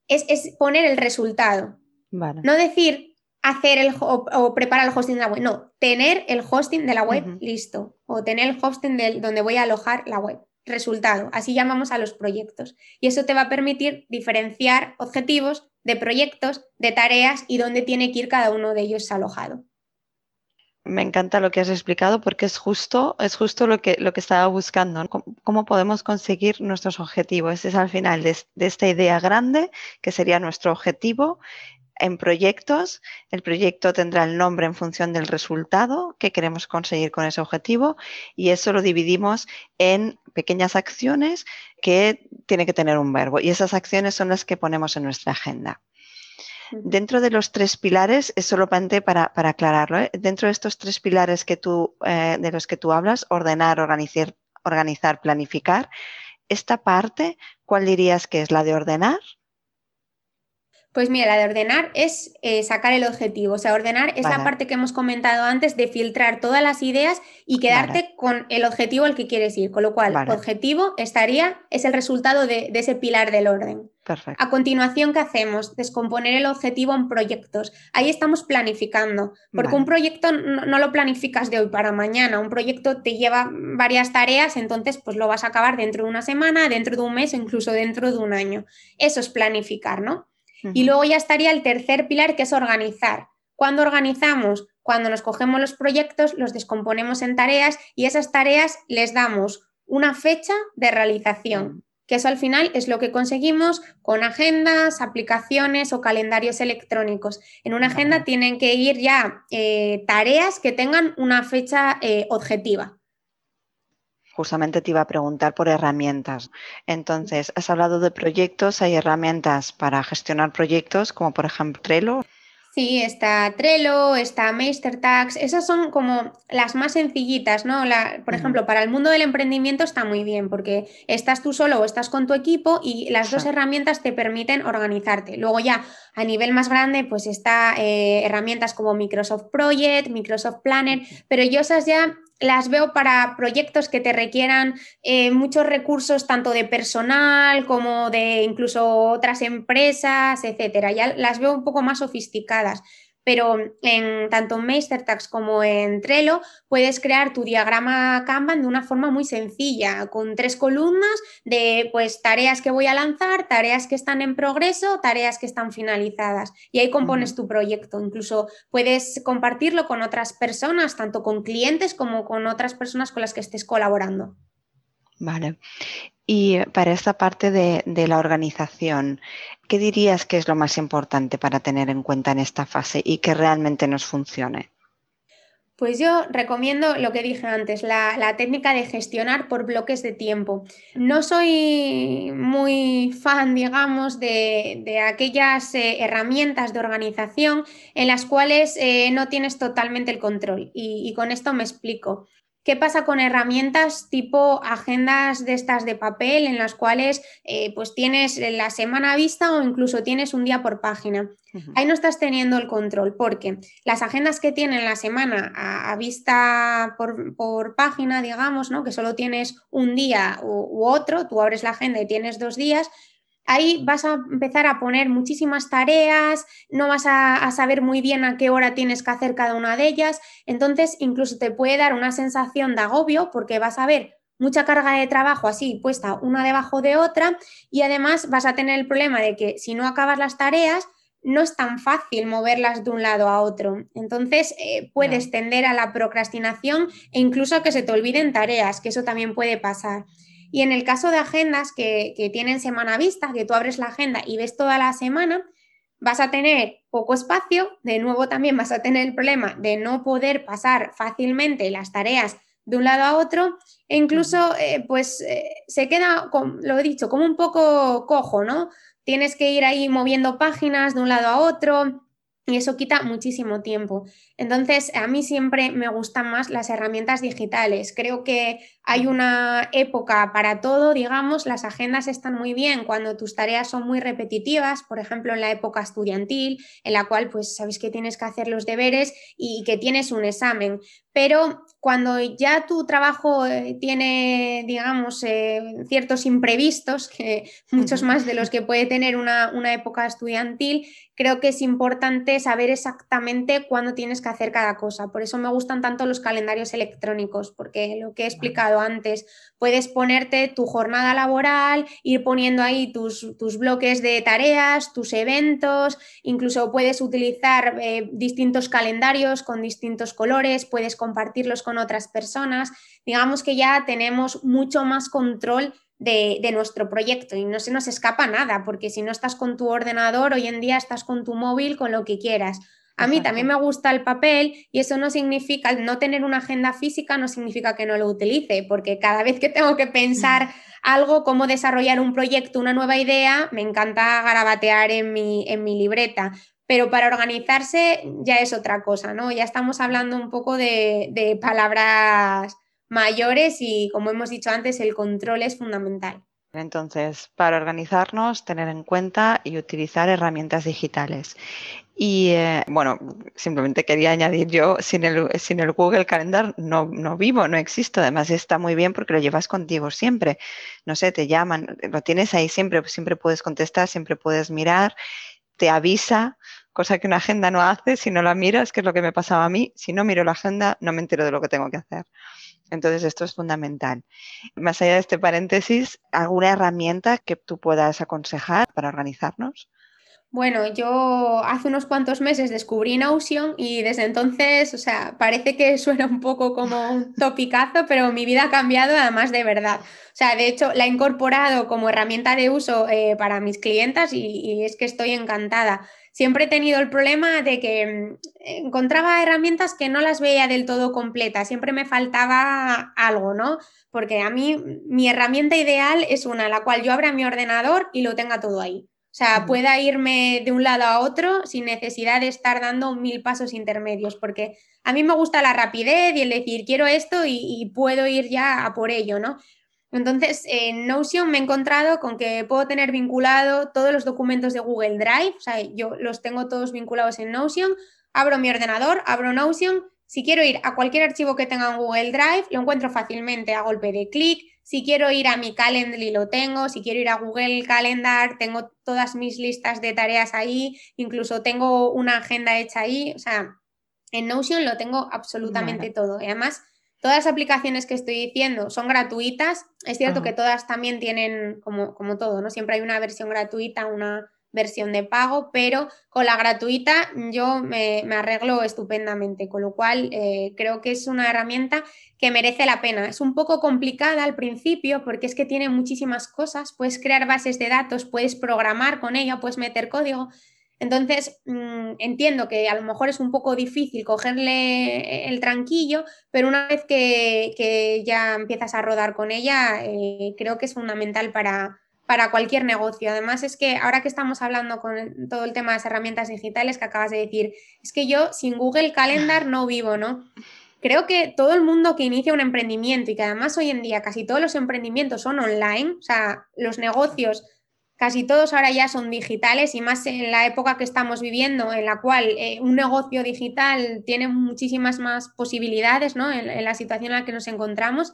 es, poner el resultado. No decir hacer el o, preparar el hosting de la web. No, tener el hosting de la web listo o tener el hosting de donde voy a alojar la web. Resultado, así llamamos a los proyectos. Y eso te va a permitir diferenciar objetivos de proyectos, de tareas y dónde tiene que ir cada uno de ellos alojado. Me encanta lo que has explicado porque es justo, es justo lo que, lo que estaba buscando. ¿Cómo, podemos conseguir nuestros objetivos? Es al final de, de, esta idea grande que sería nuestro objetivo en proyectos. El proyecto tendrá el nombre en función del resultado que queremos conseguir con ese objetivo y eso lo dividimos en pequeñas acciones que tienen que tener un verbo y esas acciones son las que ponemos en nuestra agenda. Dentro de los tres pilares, es solamente para, para aclararlo, ¿eh? dentro de estos tres pilares que tú, eh, de los que tú hablas, ordenar, organizar, organizar, planificar, esta parte, ¿cuál dirías que es la de ordenar? Pues mira, la de ordenar es eh, sacar el objetivo. O sea, ordenar es la parte que hemos comentado antes de filtrar todas las ideas y quedarte con el objetivo al que quieres ir. Con lo cual, objetivo estaría, es el resultado de, ese pilar del orden. Perfecto. A continuación, ¿qué hacemos? Descomponer el objetivo en proyectos. Ahí estamos planificando, porque un proyecto no, no, lo planificas de hoy para mañana. Un proyecto te lleva varias tareas, entonces pues lo vas a acabar dentro de una semana, dentro de un mes o incluso dentro de un año. Eso es planificar, ¿no? Y luego ya estaría el tercer pilar, que es organizar. ¿Cuándo organizamos? Cuando nos cogemos los proyectos, los descomponemos en tareas y esas tareas les damos una fecha de realización, que eso al final es lo que conseguimos con agendas, aplicaciones o calendarios electrónicos. En una agenda tienen que ir ya eh, tareas que tengan una fecha eh, objetiva. Justamente te iba a preguntar por herramientas. Entonces, has hablado de proyectos, hay herramientas para gestionar proyectos, como por ejemplo Trello. Sí, está Trello, está MasterTags, esas son como las más sencillitas, ¿no? por ejemplo, para el mundo del emprendimiento está muy bien porque estás tú solo o estás con tu equipo y las dos herramientas te permiten organizarte. Luego ya a nivel más grande, pues está eh, herramientas como Microsoft Project, Microsoft Planner, pero yo esas ya las veo para proyectos que te requieran eh, muchos recursos, tanto de personal como de incluso otras empresas, etcétera. Ya las veo un poco más sofisticadas pero en tanto en MasterTags como en Trello puedes crear tu diagrama Kanban de una forma muy sencilla, con tres columnas de pues tareas que voy a lanzar, tareas que están en progreso, tareas que están finalizadas y ahí compones tu proyecto. Incluso puedes compartirlo con otras personas, tanto con clientes como con otras personas con las que estés colaborando. Vale. Y para esta parte de, la organización, ¿qué dirías que es lo más importante para tener en cuenta en esta fase y que realmente nos funcione? Pues yo recomiendo lo que dije antes, la, técnica de gestionar por bloques de tiempo. No soy muy fan, digamos, de, aquellas eh, herramientas de organización en las cuales eh, no tienes totalmente el control. y con esto me explico. ¿Qué pasa con herramientas tipo agendas de estas de papel en las cuales eh, pues tienes la semana vista o incluso tienes un día por página? Ahí no estás teniendo el control porque las agendas que tienen la semana a, vista por, página, digamos, ¿no? que solo tienes un día u otro, tú abres la agenda y tienes dos días, ahí vas a empezar a poner muchísimas tareas, no vas a, saber muy bien a qué hora tienes que hacer cada una de ellas, entonces incluso te puede dar una sensación de agobio porque vas a ver mucha carga de trabajo así puesta una debajo de otra y además vas a tener el problema de que si no acabas las tareas, no es tan fácil moverlas de un lado a otro. Entonces, eh, puedes tender a la procrastinación e incluso a que se te olviden tareas, que eso también puede pasar. Y en el caso de agendas que, tienen semana vista, que tú abres la agenda y ves toda la semana, vas a tener poco espacio, de nuevo también vas a tener el problema de no poder pasar fácilmente las tareas de un lado a otro e incluso eh, pues eh, se queda, lo he dicho, como un poco cojo, ¿no? Tienes que ir ahí moviendo páginas de un lado a otro y eso quita muchísimo tiempo. Entonces, a mí siempre me gustan más las herramientas digitales. Creo que hay una época para todo, digamos, las agendas están muy bien cuando tus tareas son muy repetitivas, por ejemplo, en la época estudiantil, en la cual pues sabes que tienes que hacer los deberes y que tienes un examen, pero cuando ya tu trabajo eh, tiene, digamos, eh, ciertos imprevistos, que *laughs* muchos más de los que puede tener una, una época estudiantil, creo que es importante saber exactamente cuándo tienes que hacer cada cosa. Por eso me gustan tanto los calendarios electrónicos, porque lo que he explicado antes, puedes ponerte tu jornada laboral, ir poniendo ahí tus, tus bloques de tareas, tus eventos, incluso puedes utilizar eh, distintos calendarios con distintos colores, puedes compartirlos con otras personas. Digamos que ya tenemos mucho más control de, de, nuestro proyecto y no se nos escapa nada, porque si no estás con tu ordenador, hoy en día estás con tu móvil, con lo que quieras. A mí también me gusta el papel y eso no significa, no tener una agenda física no significa que no lo utilice, porque cada vez que tengo que pensar algo, cómo desarrollar un proyecto, una nueva idea, me encanta garabatear en mi, en mi libreta. Pero para organizarse ya es otra cosa, ¿no? Ya estamos hablando un poco de, de palabras mayores y, como hemos dicho antes, el control es fundamental. Entonces, para organizarnos, tener en cuenta y utilizar herramientas digitales. Y eh, bueno, simplemente quería añadir yo, sin el, sin el Google Calendar no, no, vivo, no existo. Además está muy bien porque lo llevas contigo siempre. No sé, te llaman, lo tienes ahí siempre, siempre puedes contestar, siempre puedes mirar, te avisa, cosa que una agenda no hace. Si no la miras, que es lo que me pasaba a mí, si no miro la agenda, no me entero de lo que tengo que hacer. Entonces, esto es fundamental. Más allá de este paréntesis, ¿alguna herramienta que tú puedas aconsejar para organizarnos? Bueno, yo hace unos cuantos meses descubrí Notion y desde entonces, o sea, parece que suena un poco como un *laughs* topicazo, pero mi vida ha cambiado además de verdad. O sea, de hecho, la he incorporado como herramienta de uso eh, para mis clientas y, es que estoy encantada. Siempre he tenido el problema de que mm, encontraba herramientas que no las veía del todo completas, siempre me faltaba algo, ¿no? Porque a mí mi herramienta ideal es una, la cual yo abra mi ordenador y lo tenga todo ahí. O sea, pueda irme de un lado a otro sin necesidad de estar dando mil pasos intermedios, porque a mí me gusta la rapidez y el decir, quiero esto y, puedo ir ya a por ello, ¿no? Entonces, en Notion me he encontrado con que puedo tener vinculado todos los documentos de Google Drive, o sea, yo los tengo todos vinculados en Notion, abro mi ordenador, abro Notion, si quiero ir a cualquier archivo que tenga en Google Drive, lo encuentro fácilmente a golpe de clic, si quiero ir a mi Calendly lo tengo, si quiero ir a Google Calendar, tengo todas mis listas de tareas ahí, incluso tengo una agenda hecha ahí, o sea, en Notion lo tengo absolutamente todo. Y además, todas las aplicaciones que estoy diciendo son gratuitas. Es cierto que todas también tienen, como, como todo, ¿no? Siempre hay una versión gratuita, una versión de pago, pero con la gratuita yo me, arreglo estupendamente, con lo cual eh, creo que es una herramienta que merece la pena. Es un poco complicada al principio porque es que tiene muchísimas cosas, puedes crear bases de datos, puedes programar con ella, puedes meter código. Entonces, mm, entiendo que a lo mejor es un poco difícil cogerle el tranquillo, pero una vez que, ya empiezas a rodar con ella, eh, creo que es fundamental para, para cualquier negocio. Además, es que ahora que estamos hablando con todo el tema de las herramientas digitales que acabas de decir, es que yo sin Google Calendar no vivo, ¿no? Creo que todo el mundo que inicia un emprendimiento y que además hoy en día casi todos los emprendimientos son online, o sea, los negocios casi todos ahora ya son digitales y más en la época que estamos viviendo, en la cual eh, un negocio digital tiene muchísimas más posibilidades, ¿no? en la situación en la que nos encontramos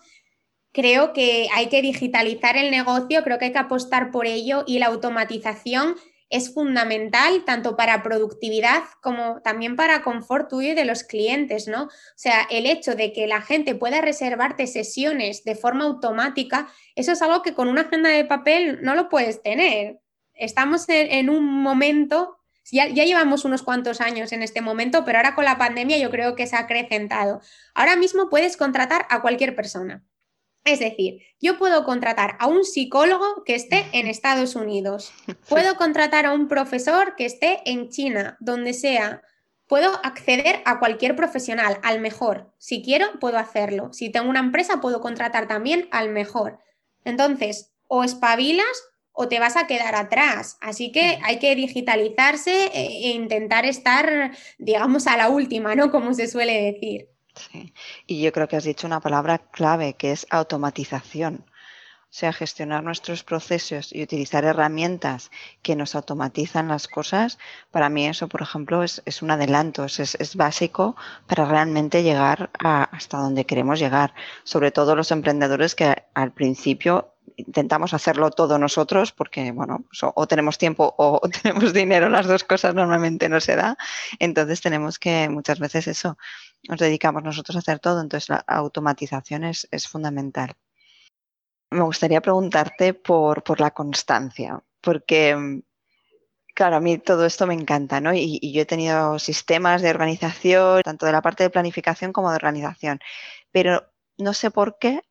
creo que hay que digitalizar el negocio, creo que hay que apostar por ello y la automatización es fundamental tanto para productividad como también para confort tuyo y de los clientes, ¿no? O sea, el hecho de que la gente pueda reservarte sesiones de forma automática, eso es algo que con una agenda de papel no lo puedes tener. Estamos en, un momento, ya, ya llevamos unos cuantos años en este momento, pero ahora con la pandemia yo creo que se ha acrecentado. Ahora mismo puedes contratar a cualquier persona. Es decir, yo puedo contratar a un psicólogo que esté en *laughs* Estados Unidos, puedo contratar a un profesor que esté en China, donde sea. Puedo acceder a cualquier profesional, al mejor. Si quiero, puedo hacerlo. Si tengo una empresa, puedo contratar también al mejor. Entonces, o espabilas o te vas a quedar atrás. Así que hay que digitalizarse e intentar estar, digamos, a la última, ¿no? Como se suele decir. Sí. Y yo creo que has dicho una palabra clave que es automatización. O sea, gestionar nuestros procesos y utilizar herramientas que nos automatizan las cosas, para mí eso, por ejemplo, es, un adelanto, es, básico para realmente llegar hasta donde queremos llegar. Sobre todo los emprendedores que al principio intentamos hacerlo todo nosotros porque, bueno, o tenemos tiempo o tenemos dinero, las dos cosas normalmente no se da. Entonces tenemos que muchas veces eso, nos dedicamos nosotros a hacer todo, entonces la automatización es, fundamental. Me gustaría preguntarte por, la constancia, porque, claro, a mí todo esto me encanta, ¿no? Y, yo he tenido sistemas de organización, tanto de la parte de planificación como de organización, pero no sé por qué,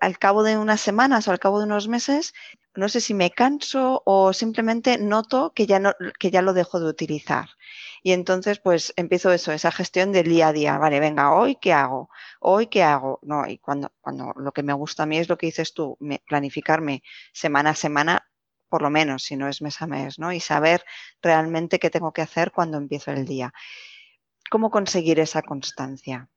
al cabo de unas semanas o al cabo de unos meses, no sé si me canso o simplemente noto que ya, no, que ya lo dejo de utilizar. Y entonces, pues empiezo eso, esa gestión del día a día. Vale, venga, hoy qué hago, hoy qué hago. No, y cuando, cuando lo que me gusta a mí es lo que dices tú, planificarme semana a semana, por lo menos, si no es mes a mes, ¿no? Y saber realmente qué tengo que hacer cuando empiezo el día. ¿Cómo conseguir esa constancia?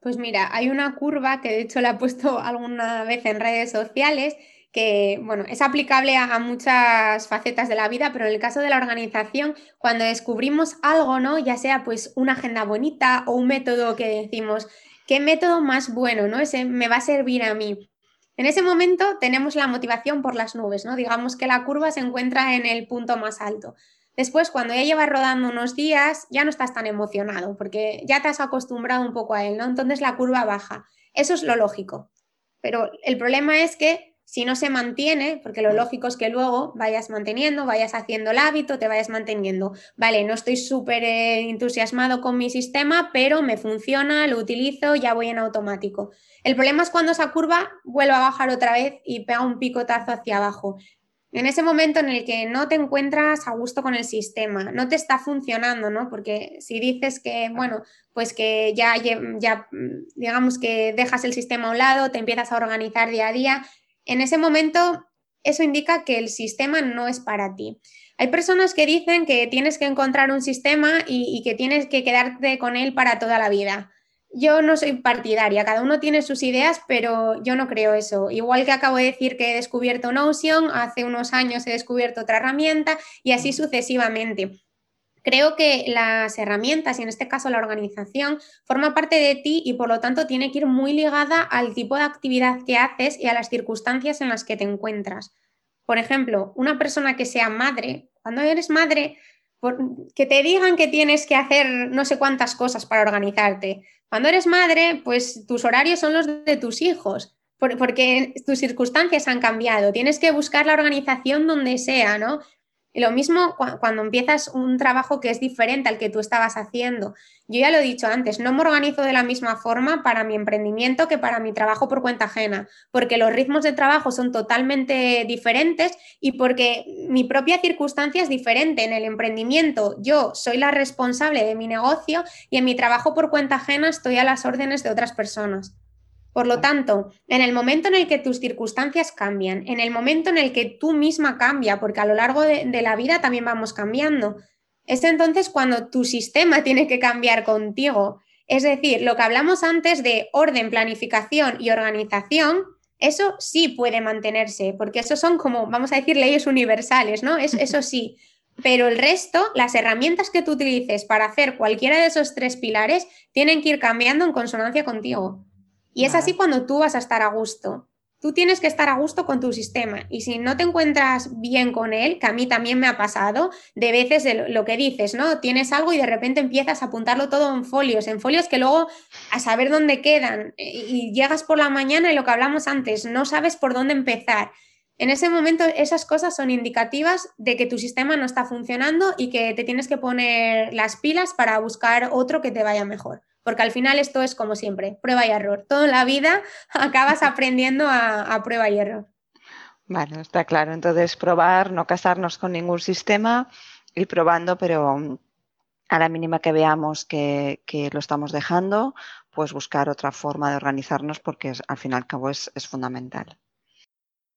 Pues mira, hay una curva que de hecho la he puesto *laughs* alguna vez en redes sociales que, bueno, es aplicable a, muchas facetas de la vida, pero en el caso de la organización, cuando descubrimos algo, ¿no? Ya sea pues una agenda bonita o un método que decimos, ¿qué método más bueno, ¿no? Ese me va a servir a mí. En ese momento tenemos la motivación por las nubes, ¿no? Digamos que la curva se encuentra en el punto más alto. Después, cuando ya llevas rodando unos días, ya no estás tan emocionado porque ya te has acostumbrado un poco a él, ¿no? Entonces la curva baja. Eso es lo lógico. Pero el problema es que si no se mantiene, porque lo lógico es que luego vayas manteniendo, vayas haciendo el hábito, te vayas manteniendo. Vale, no estoy súper eh, entusiasmado con mi sistema, pero me funciona, lo utilizo, ya voy en automático. El problema es cuando esa curva vuelve a bajar otra vez y pega un picotazo hacia abajo. En ese momento en el que no te encuentras a gusto con el sistema, no te está funcionando, ¿no? Porque si dices que, bueno, pues que ya, ya digamos que dejas el sistema a un lado, te empiezas a organizar día a día, en ese momento eso indica que el sistema no es para ti. Hay personas que dicen que tienes que encontrar un sistema y, que tienes que quedarte con él para toda la vida. Yo no soy partidaria, cada uno tiene sus ideas, pero yo no creo eso. Igual que acabo de decir que he descubierto Notion, hace unos años he descubierto otra herramienta y así sucesivamente. Creo que las herramientas, y en este caso la organización, forma parte de ti y por lo tanto tiene que ir muy ligada al tipo de actividad que haces y a las circunstancias en las que te encuentras. Por ejemplo, una persona que sea madre, cuando eres madre, que te digan que tienes que hacer no sé cuántas cosas para organizarte. Cuando eres madre, pues tus horarios son los de tus hijos, porque tus circunstancias han cambiado. Tienes que buscar la organización donde sea, ¿no? Lo mismo cuando empiezas un trabajo que es diferente al que tú estabas haciendo. Yo ya lo he dicho antes, no me organizo de la misma forma para mi emprendimiento que para mi trabajo por cuenta ajena, porque los ritmos de trabajo son totalmente diferentes y porque mi propia circunstancia es diferente. En el emprendimiento yo soy la responsable de mi negocio y en mi trabajo por cuenta ajena estoy a las órdenes de otras personas. Por lo tanto, en el momento en el que tus circunstancias cambian, en el momento en el que tú misma cambia, porque a lo largo de, la vida también vamos cambiando, es entonces cuando tu sistema *laughs* tiene que cambiar contigo. Es decir, lo que hablamos antes de orden, planificación y organización, eso sí puede mantenerse, porque eso son como, vamos a decir, leyes universales, ¿no? eso sí. Pero el resto, las herramientas que tú utilices para hacer cualquiera de esos tres pilares, tienen que ir cambiando en consonancia contigo. Y es así cuando tú vas a estar a gusto. Tú tienes que estar a gusto con tu sistema y si no te encuentras bien con él, que a mí también me ha pasado, de veces lo que dices, ¿no? Tienes algo y de repente empiezas a apuntarlo todo en folios, en folios que luego a saber dónde quedan y llegas por la mañana y lo que hablamos antes, no sabes por dónde empezar. En ese momento esas cosas son indicativas de que tu sistema no está funcionando y que te tienes que poner las pilas para buscar otro que te vaya mejor porque al final esto es como siempre, prueba y error. Toda la vida *laughs* acabas aprendiendo a, prueba y error. Bueno, está claro. Entonces, probar, no casarnos con ningún sistema, ir probando, pero mm, a la mínima que veamos que, lo estamos dejando, pues buscar otra forma de organizarnos porque al fin y al cabo es fundamental.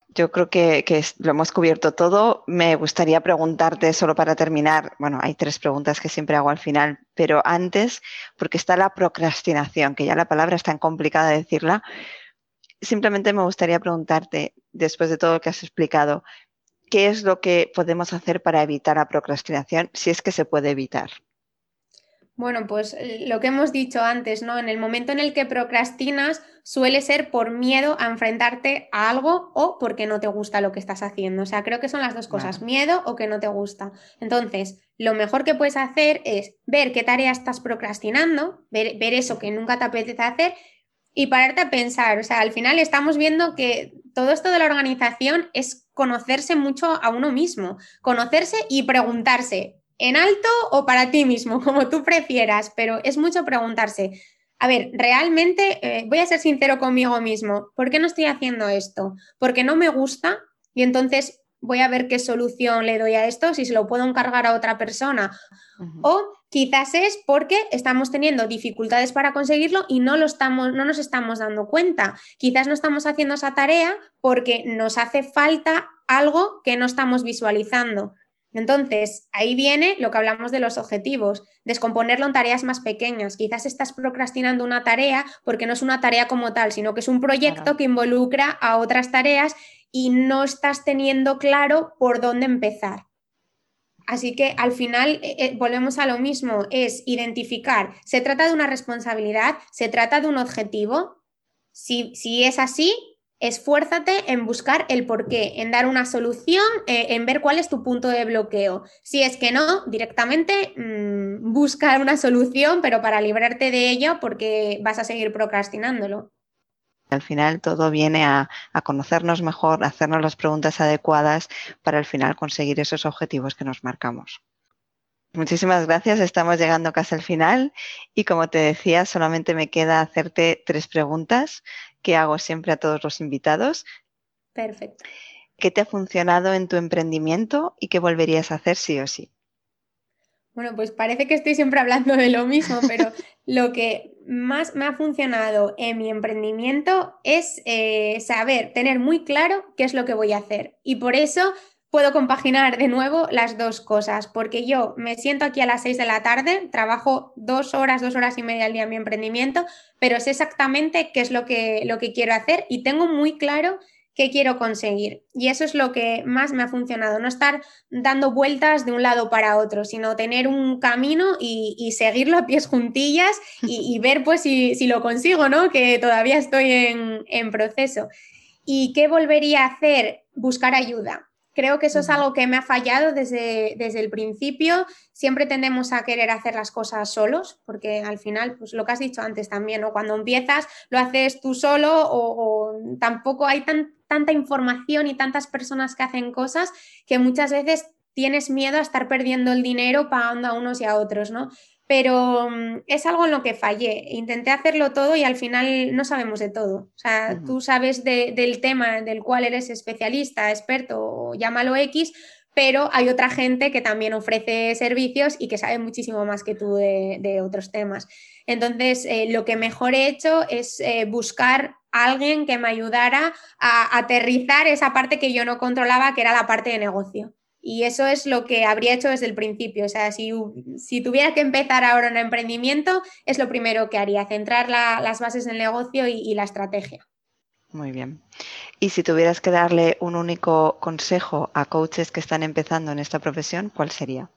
Yo creo que, lo hemos cubierto todo. Me gustaría preguntarte, solo para terminar, bueno, hay tres preguntas que siempre hago al final, pero antes, porque está la procrastinación, que ya la palabra es tan complicada de decirla, simplemente me gustaría preguntarte, después de todo lo que has explicado, ¿qué es lo que podemos hacer para evitar la procrastinación, si es que se puede evitar? Bueno, pues eh, lo que hemos dicho antes, ¿no? En el momento en el que procrastinas suele ser por miedo a enfrentarte a algo o porque no te gusta lo que estás haciendo. O sea, creo que son las dos cosas, miedo o que no te gusta. Entonces, lo mejor que puedes hacer es ver qué tarea estás procrastinando, ver, ver eso que nunca te apetece hacer y pararte a pensar. O sea, al final estamos viendo que todo esto de la organización es conocerse mucho a uno mismo, conocerse y preguntarse, en alto o para ti mismo, *laughs* como tú prefieras, pero es mucho preguntarse, a ver, realmente eh, voy a ser sincero conmigo mismo, ¿por qué no estoy haciendo esto? Porque no me gusta y entonces voy a ver qué solución le doy a esto, si se lo puedo encargar a otra persona. O quizás es porque estamos teniendo dificultades para conseguirlo y no, lo estamos, no nos estamos dando cuenta. Quizás no estamos haciendo esa tarea porque nos hace falta algo que no estamos visualizando. Entonces, ahí viene lo que hablamos de los objetivos, descomponerlo en tareas más pequeñas. Quizás estás procrastinando una tarea porque no es una tarea como tal, sino que es un proyecto que involucra a otras tareas y no estás teniendo claro por dónde empezar. Así que al final eh, eh, volvemos a lo mismo, es identificar, se trata de una responsabilidad, se trata de un objetivo. Si, si es así, esfuérzate en buscar el porqué, en dar una solución, eh, en ver cuál es tu punto de bloqueo. Si es que no, directamente mm, busca una solución, pero para librarte de ello porque vas a seguir procrastinándolo. Al final todo viene a, conocernos mejor, a hacernos las preguntas adecuadas para al final conseguir esos objetivos que nos marcamos. Muchísimas gracias, estamos llegando casi al final y como te decía, solamente me queda hacerte tres preguntas que hago siempre a todos los invitados. Perfecto. ¿Qué te ha funcionado en tu emprendimiento y qué volverías a hacer sí o sí? Bueno, pues parece que estoy siempre hablando de lo mismo, *laughs* pero lo que más me ha funcionado en mi emprendimiento es eh, saber, tener muy claro qué es lo que voy a hacer. Y por eso puedo compaginar de nuevo las dos cosas, porque yo me siento aquí a las seis de la tarde, trabajo dos horas, dos horas y media al día en mi emprendimiento, pero sé exactamente qué es lo que, lo que quiero hacer y tengo muy claro qué quiero conseguir. Y eso es lo que más me ha funcionado, no estar dando vueltas de un lado para otro, sino tener un camino y, seguirlo a pies juntillas y, ver pues si, lo consigo, ¿no? Que todavía estoy en proceso. ¿Y qué volvería a hacer? Buscar ayuda. Creo que eso es algo que me ha fallado desde, desde, el principio. Siempre tendemos a querer hacer las cosas solos, porque al final, pues lo que has dicho antes también, ¿no? cuando empiezas lo haces tú solo o, tampoco hay tanta información y tantas personas que hacen cosas que muchas veces tienes miedo a estar perdiendo el dinero pagando a unos y a otros, ¿no? Pero mm, es algo en lo que fallé. Intenté hacerlo todo y al final no sabemos de todo. O sea, tú sabes del tema del cual eres especialista, experto o llámalo X, pero hay otra gente que también ofrece servicios y que sabe muchísimo más que tú de, otros temas. Entonces, eh, lo que mejor he hecho es eh, buscar a alguien que me ayudara a aterrizar esa parte que yo no controlaba, que era la parte de negocio. Y eso es lo que habría hecho desde el principio. O sea, si, si tuviera que empezar ahora un emprendimiento, es lo primero que haría, centrar las bases del negocio y, la estrategia. Muy bien. Y si tuvieras que darle un único consejo a coaches que están empezando en esta profesión, ¿cuál sería?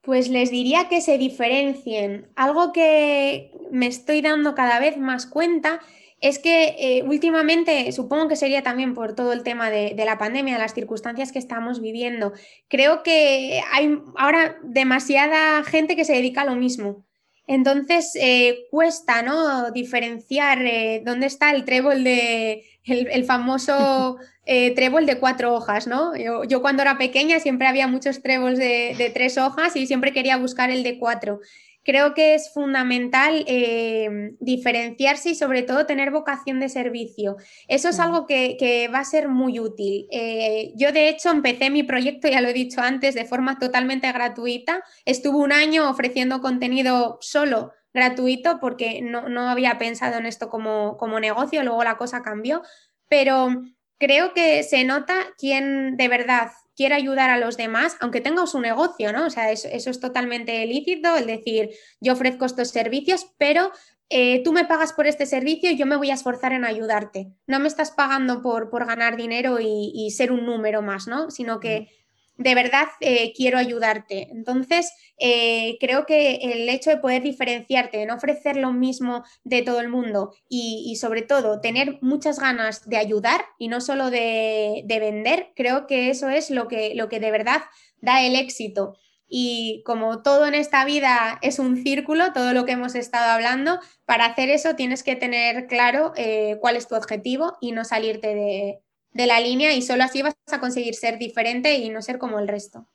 Pues les diría que se diferencien. Algo que me estoy dando cada vez más cuenta es que eh, últimamente, supongo que sería también por todo el tema de, la pandemia, las circunstancias que estamos viviendo, creo que hay ahora demasiada gente que se dedica a lo mismo. Entonces eh, cuesta ¿no? diferenciar eh, dónde está el trébol de el, famoso *laughs* trébol de cuatro hojas, ¿no? Yo, cuando era pequeña siempre había muchos tréboles de, de, tres hojas y siempre quería buscar el de cuatro creo que es fundamental eh, diferenciarse y sobre todo tener vocación de servicio. Eso es algo que, va a ser muy útil. Eh, yo de hecho empecé mi proyecto, ya lo he dicho antes, de forma totalmente gratuita. Estuve un año ofreciendo contenido solo gratuito porque no, había pensado en esto como, como negocio, luego la cosa cambió, pero creo que se nota quién de verdad quiere ayudar a los demás, aunque tenga su negocio, ¿no? O sea, eso, es totalmente lícito, el decir, yo ofrezco estos servicios, pero eh, tú me pagas por este servicio y yo me voy a esforzar en ayudarte. No me estás pagando por, por ganar dinero y, y, ser un número más, ¿no? Sino que de verdad eh, quiero ayudarte. Entonces, eh, creo que el hecho de poder diferenciarte, de no ofrecer lo mismo de todo el mundo y, sobre todo tener muchas ganas de ayudar y no solo de, vender, creo que eso es lo que, lo que de verdad da el éxito. Y como todo en esta vida es un círculo, todo lo que hemos estado hablando, para hacer eso tienes que tener claro eh, cuál es tu objetivo y no salirte de, de la línea y solo así vas a conseguir ser diferente y no ser como el resto.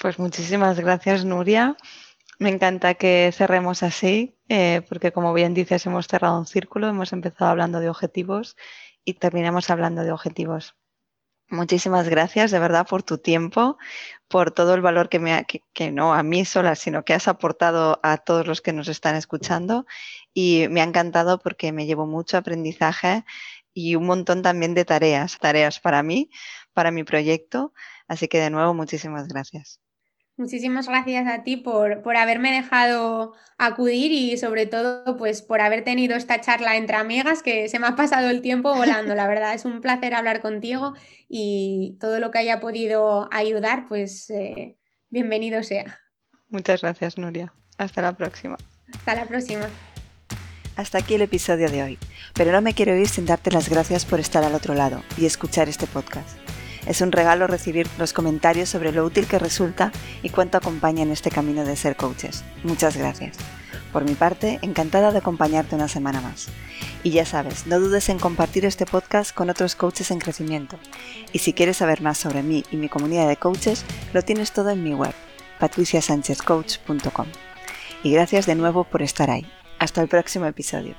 Pues muchísimas gracias, Nuria. Me encanta que cerremos así, eh, porque como bien dices, hemos cerrado un círculo, hemos empezado hablando de objetivos y terminamos hablando de objetivos. Muchísimas gracias de verdad por tu tiempo, por todo el valor que, me que, no a mí sola, sino que has aportado a todos los que nos están escuchando. Y me ha encantado porque me llevo mucho aprendizaje y un montón también de tareas, tareas para mí, para mi proyecto. Así que de nuevo, muchísimas gracias. Muchísimas gracias a ti por, por, haberme dejado acudir y sobre todo pues por haber tenido esta charla entre amigas que se me ha pasado el tiempo volando. La verdad es un placer hablar contigo y todo lo que haya podido ayudar pues eh, bienvenido sea. Muchas gracias Nuria. Hasta la próxima. Hasta la próxima. Hasta aquí el episodio de hoy, pero no me quiero ir sin darte las gracias por estar al otro lado y escuchar este podcast. Es un regalo recibir los comentarios sobre lo útil que resulta y cuánto acompaña en este camino de ser coaches. Muchas gracias. Por mi parte, encantada de acompañarte una semana más. Y ya sabes, no dudes en compartir este podcast con otros coaches en crecimiento. Y si quieres saber más sobre mí y mi comunidad de coaches, lo tienes todo en mi web, patriciasanchezcoach.com. Y gracias de nuevo por estar ahí. Hasta el próximo episodio.